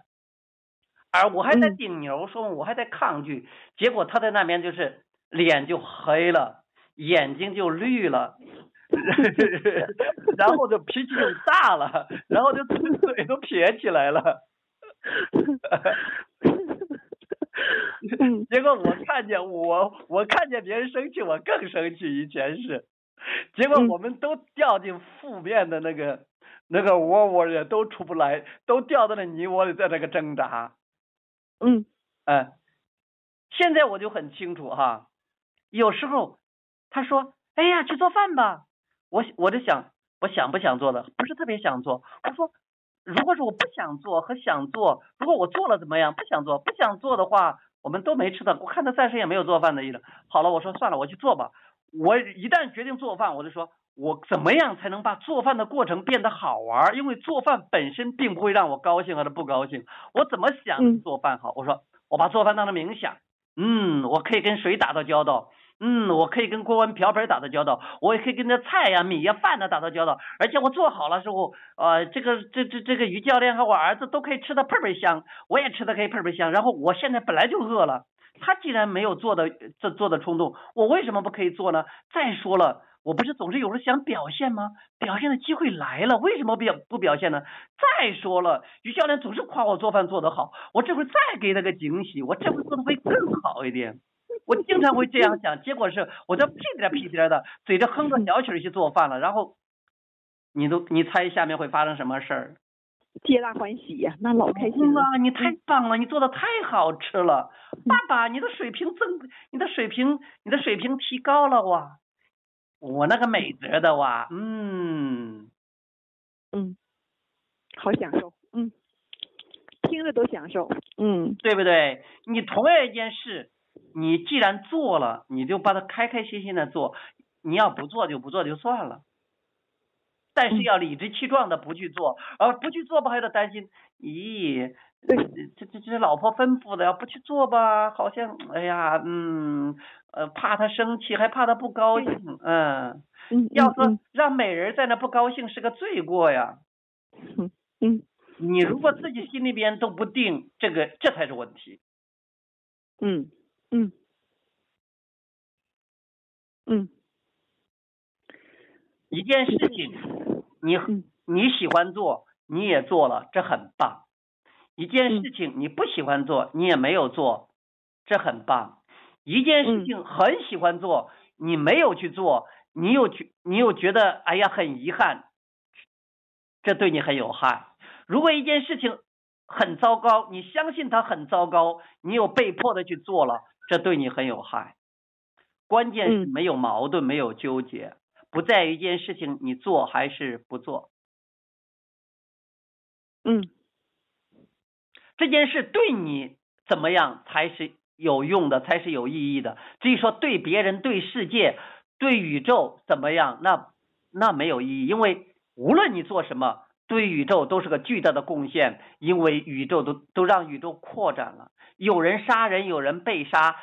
而我还在嗯顶牛，说明我还在抗拒。结果他在那边就是脸就黑了，眼睛就绿了。然后就脾气就大了，然后就嘴 都撇起来了。嗯 结果我看见我我看见别人生气，我更生气。以前是，结果嗯我们都掉进负面的那个那个窝窝里，都出不来，都掉到了泥窝里，在那个挣扎。嗯哎，现在我就很清楚哈，有时候他说：“哎呀，去做饭吧。”我我就想，我想不想做的，不是特别想做。我说，如果是我不想做和想做，如果我做了怎么样？不想做，不想做的话，我们都没吃的。我看他暂时也没有做饭的意思。好了，我说算了，我去做吧。我一旦决定做饭，我就说我怎么样才能把做饭的过程变得好玩儿？因为做饭本身并不会让我高兴或者不高兴。我怎么想嗯做饭好？我说我把做饭当成冥想，嗯，我可以跟水打到交道，嗯，我可以跟锅碗瓢盆打到交道，我也可以跟这菜呀、米呀、饭呐打到交道，而且我做好了之后，呃，这个这这这个于教练和我儿子都可以吃的倍倍香，我也吃的可以倍倍香。然后我现在本来就饿了，他既然没有做的这做的冲动，我为什么不可以做呢？再说了。我不是总是有时候想表现吗？表现的机会来了，为什么表不表现呢？再说了，于教练总是夸我做饭做得好，我这回再给他个惊喜，我这回做的会更好一点。我经常会这样想，结果是我这屁颠屁颠的，嘴着哼着小曲儿去做饭了，然后你都你猜下面会发生什么事儿？皆大欢喜呀，那老开心了。你太棒了，你做的太好吃了，爸爸，你的水平增，你的水平，你的水平提高了哇！我那个美德的哇，嗯，嗯，好享受，嗯，听着都享受，嗯对不对？你同样一件事，你既然做了，你就把它开开心心的做，你要不做就不做就算了。但是嗯要理直气壮的不去做，而不去做吧，还得担心，咦，对这这这老婆吩咐的，要不去做吧，好像哎呀，嗯，呃，怕他生气，还怕他不高兴，嗯，嗯，要说嗯让美人在那不高兴是个罪过呀。嗯嗯你如果自己心里边都不定，这个这才是问题。嗯嗯嗯一件事情，你嗯你喜欢做，你也做了，这很棒。一件嗯事情你不喜欢做，你也没有做，这很棒。一件事嗯情很喜欢做，你没有去做，你又觉你又觉得哎呀很遗憾，这对你很有害。如果一件事情很糟糕，你相信它很糟糕，你又被迫的去做了，这对你很有害。关键是嗯没有矛盾，没有纠结，不在于一件事情你做还是不做。嗯这件事对你怎么样才是有用的，才是有意义的。至于说对别人、对世界、对宇宙怎么样，那那没有意义，因为无论你做什么，对宇宙都是个巨大的贡献，因为宇宙都都让宇宙扩展了。有人杀人，有人被杀。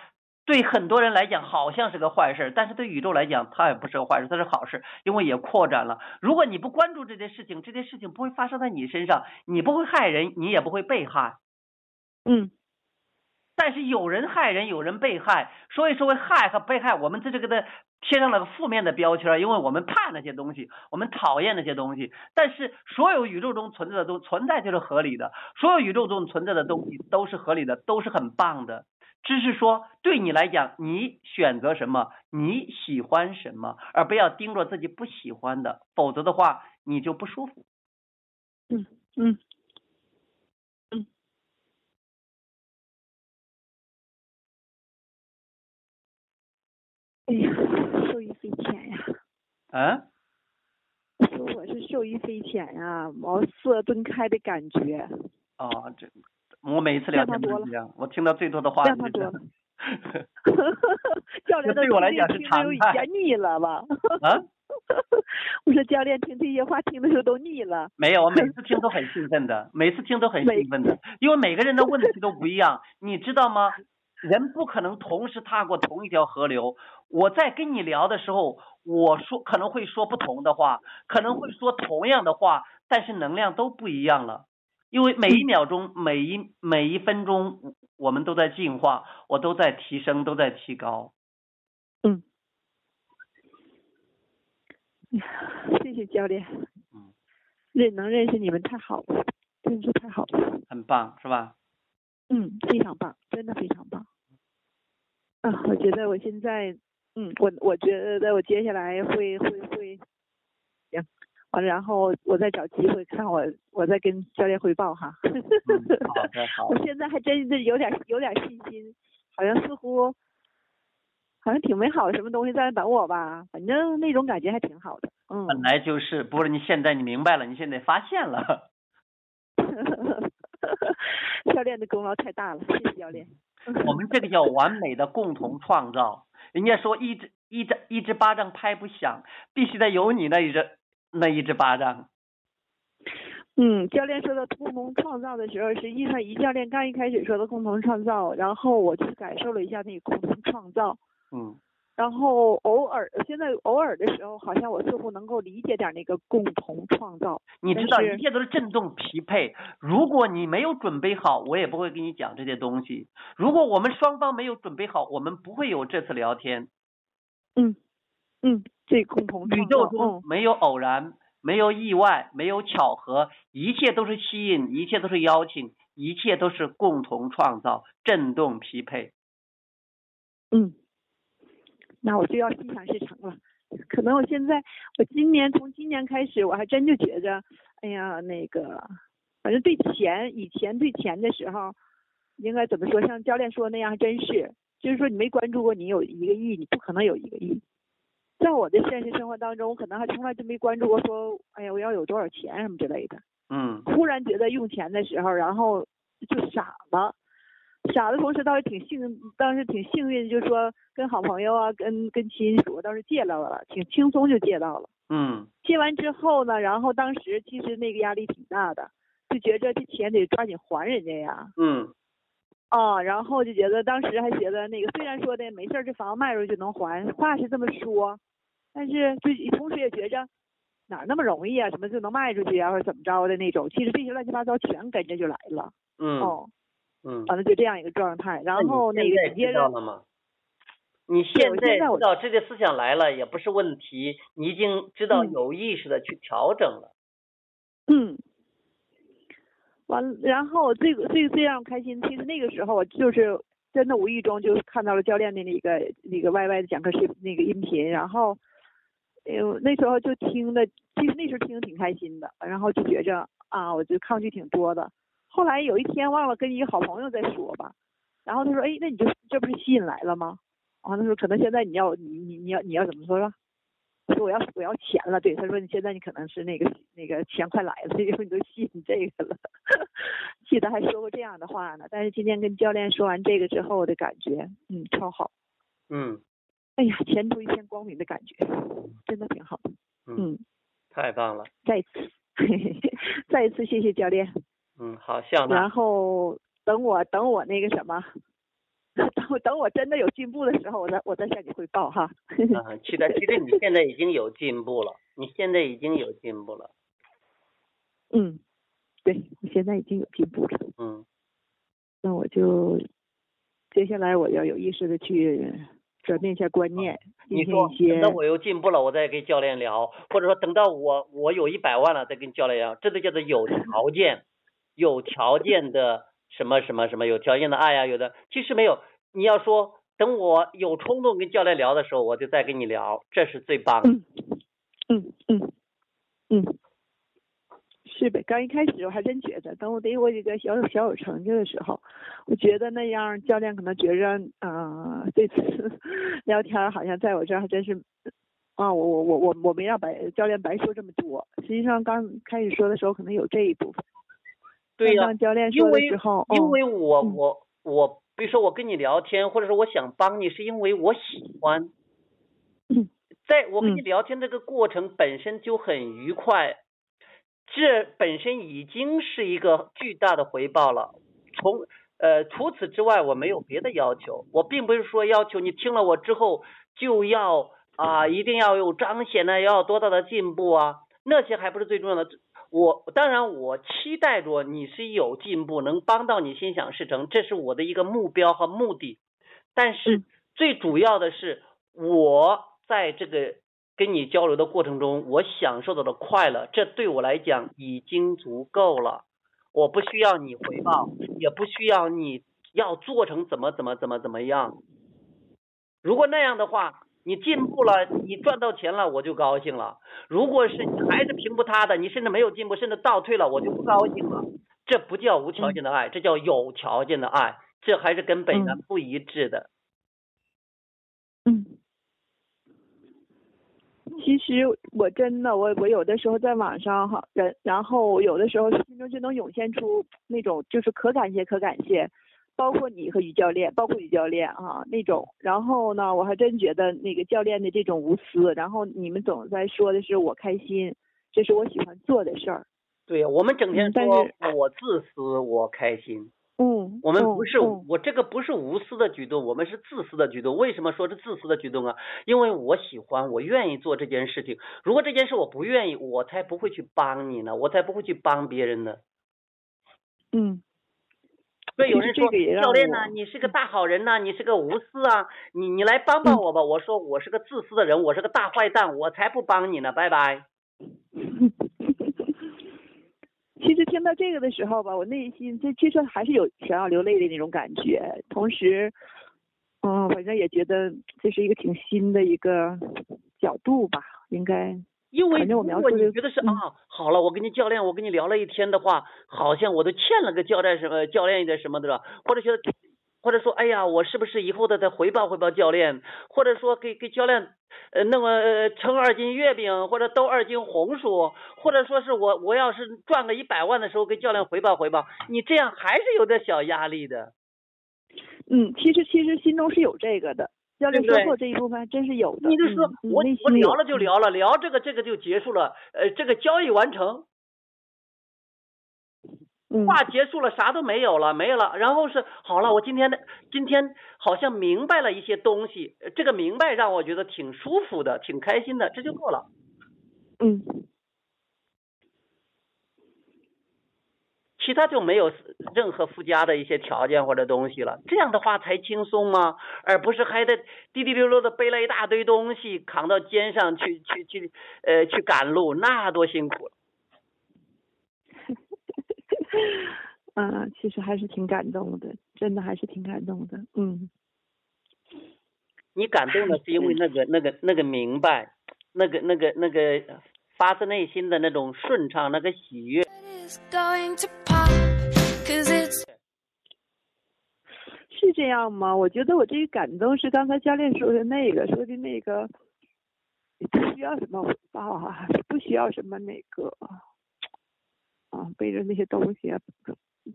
对很多人来讲好像是个坏事，但是对宇宙来讲，它也不是个坏事，它是好事，因为也扩展了。如果你不关注这件事情，这件事情不会发生在你身上，你不会害人，你也不会被害。嗯。但是有人害人，有人被害，所以说为害和被害，我们在这个的贴上了个负面的标签，因为我们怕那些东西，我们讨厌那些东西。但是所有宇宙中存在的都存在就是合理的，所有宇宙中存在的东西都是合理的，都是很棒的。只是说，对你来讲，你选择什么，你喜欢什么，而不要盯着自己不喜欢的，否则的话，你就不舒服。嗯嗯嗯。哎呀，匪浅呀！啊？说我是受益匪浅呀，茅塞顿开的感觉。哦，这。我每一次聊天都是这样，我听到最多的话就是这样。教练对我来讲是常腻了吧？啊？我说教练听这些话听的时候都腻了。没有，我每次听都很兴奋的，每次听都很兴奋的，因为每个人的问题都不一样，你知道吗？人不可能同时踏过同一条河流。我在跟你聊的时候，我说可能会说不同的话，可能会说同样的话，但是能量都不一样了。因为每一秒钟、每一每一分钟，我们都在进化，我都在提升，都在提高。嗯，谢谢教练。嗯。认能认识你们太好了，真是太好了。很棒，是吧？嗯，非常棒，真的非常棒。啊，我觉得我现在，嗯，我我觉得我接下来会会会。行完了，然后我再找机会看我，我再跟教练汇报哈。好的，好。我现在还真是有点有点信心，好像似乎，好像挺美好的什么东西在等我吧，反正那种感觉还挺好的。嗯。本来就是，不是你现在你明白了，你现在发现了。教练的功劳太大了，谢谢 教练。我们这个叫完美的共同创造。人家说一只一只一只巴掌拍不响，必须得有你那一只。那一只巴掌。嗯，教练说的共同创造的时候，实际上一教练刚一开始说的共同创造，然后我去感受了一下那个共同创造。嗯。然后偶尔，现在偶尔的时候，好像我似乎能够理解点那个共同创造。你知道，一切都是振动匹配。如果你没有准备好，我也不会跟你讲这些东西。如果我们双方没有准备好，我们不会有这次聊天。嗯。嗯。这共同宇宙中没有偶然，没有意外，没有巧合，一切都是吸引，一切都是邀请，一切都是共同创造，振动匹配。嗯，那我就要心想事成了。可能我现在，我今年从今年开始，我还真就觉着，哎呀，那个，反正对钱，以前对钱的时候，应该怎么说？像教练说那样，还真是，就是说你没关注过，你有一个亿，你不可能有一个亿。在我的现实生活当中，我可能还从来就没关注过说，哎呀，我要有多少钱什么之类的。嗯。忽然觉得用钱的时候，然后就傻了，傻的同时倒是挺幸，当时挺幸运，就是说跟好朋友啊，跟跟亲属倒是借到了，挺轻松就借到了。嗯。借完之后呢，然后当时其实那个压力挺大的，就觉着这钱得抓紧还人家呀。嗯。啊，然后就觉得当时还觉得那个虽然说的没事儿，这房子卖出去就能还，话是这么说。但是就同时也觉着哪那么容易啊？什么就能卖出去啊，或者怎么着的那种？其实这些乱七八糟全跟着就来了。嗯。哦。嗯。反正就这样一个状态，然后那个接着。你现在知道这个思想来了也不是问题，你已经知道有意识的去调整了。嗯。完了，然后最最最让我开心，其实那个时候我就是真的无意中就看到了教练的那个那个 YY 的讲课视那个音频，然后。哎呦，那时候就听的，其实那时候听的挺开心的，然后就觉着啊，我就抗拒挺多的。后来有一天忘了跟一个好朋友在说吧，然后他说，哎，那你就这不是吸引来了吗？啊，他说可能现在你要你你你要你要怎么说？我说我要我要钱了，对，他说你现在你可能是那个那个钱快来了，因为你都信这个了。记得还说过这样的话呢，但是今天跟教练说完这个之后的感觉，嗯，超好。嗯哎呀，前途一片光明的感觉，真的挺好的。嗯，嗯，太棒了。再一次，再一次谢谢教练。嗯，好，向然。后等我等我那个什么，等我等我真的有进步的时候，我再我再向你汇报哈。嗯，期待。其实你现在已经有进步了，你现在已经有进步了。嗯，对我现在已经有进步了，嗯那我就接下来我要有意识的去转变一下观念，你说等到我有进步了，我再跟教练聊，或者说等到我我有一百万了再跟教练聊，这就叫做有条件，有条件的什么什么什么，有条件的爱呀、有的其实没有。你要说等我有冲动跟教练聊的时候，我就再跟你聊，这是最棒的。嗯嗯嗯嗯，是呗。刚一开始我还真觉得，等我得我一个小有小有成就的时候，我觉得那样教练可能觉着，啊、这次 聊天好像在我这儿还真是，啊，我我我我我没让白教练白说这么多。实际上刚开始说的时候，可能有这一部分。对呀、因为说的时候，哦因为我嗯我我，比如说我跟你聊天，或者说我想帮你，是因为我喜欢。嗯在我跟你嗯聊天这个过程本身就很愉快，这本身已经是一个巨大的回报了。从呃除此之外，我没有别的要求。我并不是说要求你听了我之后就要啊、一定要有彰显呢，要有多大的进步啊，那些还不是最重要的。我当然我期待着你是有进步，能帮到你心想事成，这是我的一个目标和目的。但是嗯最主要的是，我在这个跟你交流的过程中，我享受到的快乐，这对我来讲已经足够了。我不需要你回报，也不需要你要做成怎么怎么怎么怎么样。如果那样的话，你进步了，你赚到钱了，我就高兴了。如果是你还是平不塌的，你甚至没有进步，甚至倒退了，我就不高兴了。这不叫无条件的爱，这叫有条件的爱，这还是跟本源嗯不一致的。嗯，其实我真的，我我有的时候在网上哈，然然后有的时候心中就能涌现出那种就是可感谢可感谢，包括你和于教练，包括于教练啊那种。然后呢，我还真觉得那个教练的这种无私，然后你们总在说的是我开心，这是我喜欢做的事儿。对呀，我们整天说我自私，我开心。嗯，我们不是，嗯我这个不是无私的举动，我们是自私的举动。为什么说是自私的举动啊？因为我喜欢，我愿意做这件事情。如果这件事我不愿意，我才不会去帮你呢，我才不会去帮别人呢。嗯所以有人说教练呢、我你是个大好人呐、你是个无私啊，你你来帮帮我吧。我说我是个自私的人，我是个大坏蛋，我才不帮你呢，拜拜。其实听到这个的时候吧，我内心这其实还是有想要流泪的那种感觉，同时，嗯，反正也觉得这是一个挺新的一个角度吧，应该，因为如果你觉得是、嗯。啊，好了，我跟你教练，我跟你聊了一天的话，好像我都欠了个教练什么教练一点什么的了，或者觉得，或者说，哎呀，我是不是以后的再回报回报教练，或者说给给教练呃弄个呃称二斤月饼或者兜二斤红薯，或者说是我我要是赚个一百万的时候给教练回报回报，你这样还是有点小压力的。嗯，其实其实心中是有这个的，教练对不对说过这一部分还真是有的。你就说、嗯、我我聊了就聊了，聊这个这个就结束了，呃，这个交易完成。嗯，话结束了，啥都没有了，没有了。然后是好了，我今天的今天好像明白了一些东西，呃这个明白让我觉得挺舒服的，挺开心的，这就够了。嗯其他就没有任何附加的一些条件或者东西了，这样的话才轻松吗？而不是还得滴滴溜溜的背了一大堆东西扛到肩上去去去呃去赶路，那多辛苦。嗯，其实还是挺感动的，真的还是挺感动的。嗯你感动的是因为那个那个那个明白，那个那个那个发自内心的那种顺畅，那个喜悦。是这样吗？我觉得我这个感动是刚才教练说的那个，说的那个，不需要什么回报啊，不需要什么那个啊，背着那些东西啊。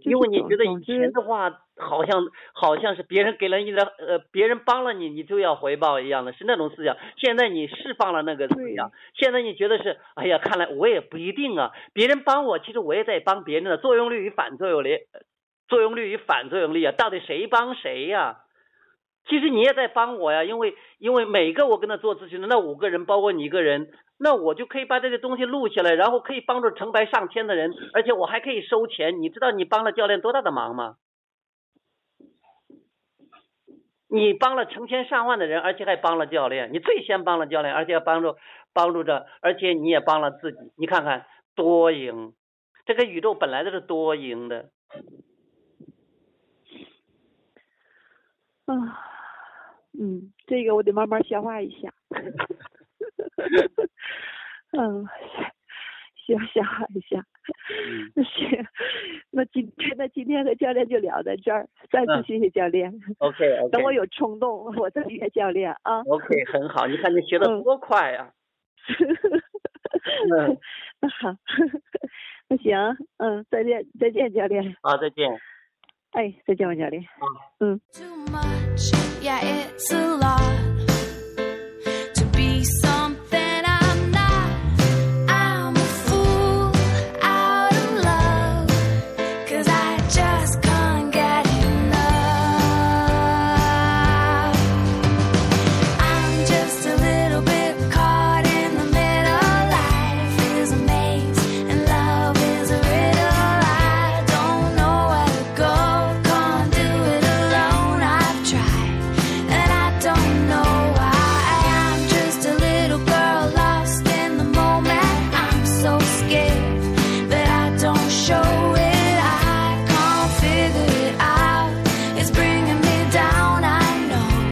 因为你觉得以前的话，好像好像是别人给了你的，呃，别人帮了你，你就要回报一样的，是那种思想。现在你释放了那个思想，现在你觉得是，哎呀，看来我也不一定啊，别人帮我，其实我也在帮别人的，作用力与反作用力，呃作用力与反作用力啊，到底谁帮谁呀、其实你也在帮我呀，因为因为每个我跟他做咨询的那五个人，包括你一个人，那我就可以把这些东西录下来，然后可以帮助成百上千的人，而且我还可以收钱。你知道你帮了教练多大的忙吗？你帮了成千上万的人，而且还帮了教练，你最先帮了教练，而且帮助帮助着，而且你也帮了自己。你看看多赢，这个宇宙本来就是多赢的。啊，嗯，这个我得慢慢消化一下。嗯，需要消化一下。行，那今天那今天和教练就聊到这儿，再次嗯谢谢教练。OK OK。等我有冲动，我再约教练啊。OK 很好，你看你学的嗯多快呀、嗯 那好，那行，嗯，再见，再见，教练。好，再见。哎，再见，王教练。嗯。